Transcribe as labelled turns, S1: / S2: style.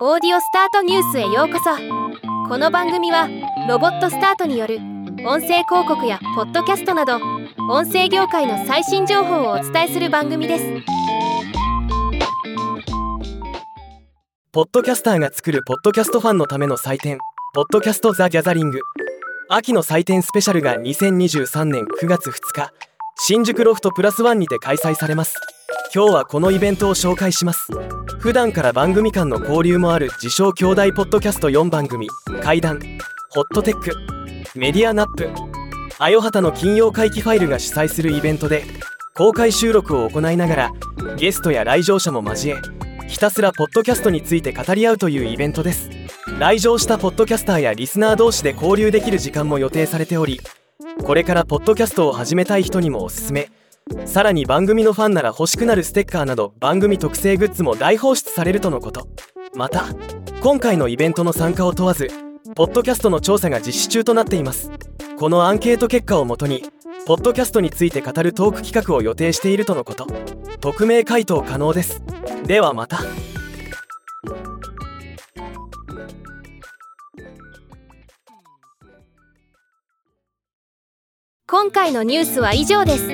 S1: オーディオスタートニュースへようこそ。この番組はロボットスタートによる音声広告やポッドキャストなど音声業界の最新情報をお伝えする番組です。
S2: ポッドキャスターが作るポッドキャストファンのための祭典ポッドキャストザ・ギャザリング。秋の祭典スペシャルが2023年9月2日新宿ロフトプラスワンにて開催されます。今日はこのイベントを紹介します。普段から番組間の交流もある自称兄弟ポッドキャスト4番組怪談ホットテックメディアナップあよはたの金曜回帰ファイルが主催するイベントで公開収録を行いながらゲストや来場者も交えひたすらポッドキャストについて語り合うというイベントです。来場したポッドキャスターやリスナー同士で交流できる時間も予定されておりこれからポッドキャストを始めたい人にもおすすめ。さらに番組のファンなら欲しくなるステッカーなど番組特製グッズも大放出されるとのこと。また今回のイベントの参加を問わずポッドキャストの調査が実施中となっています。このアンケート結果をもとにポッドキャストについて語るトーク企画を予定しているとのこと。匿名回答可能です。ではまた。
S1: 今回のニュースは以上です。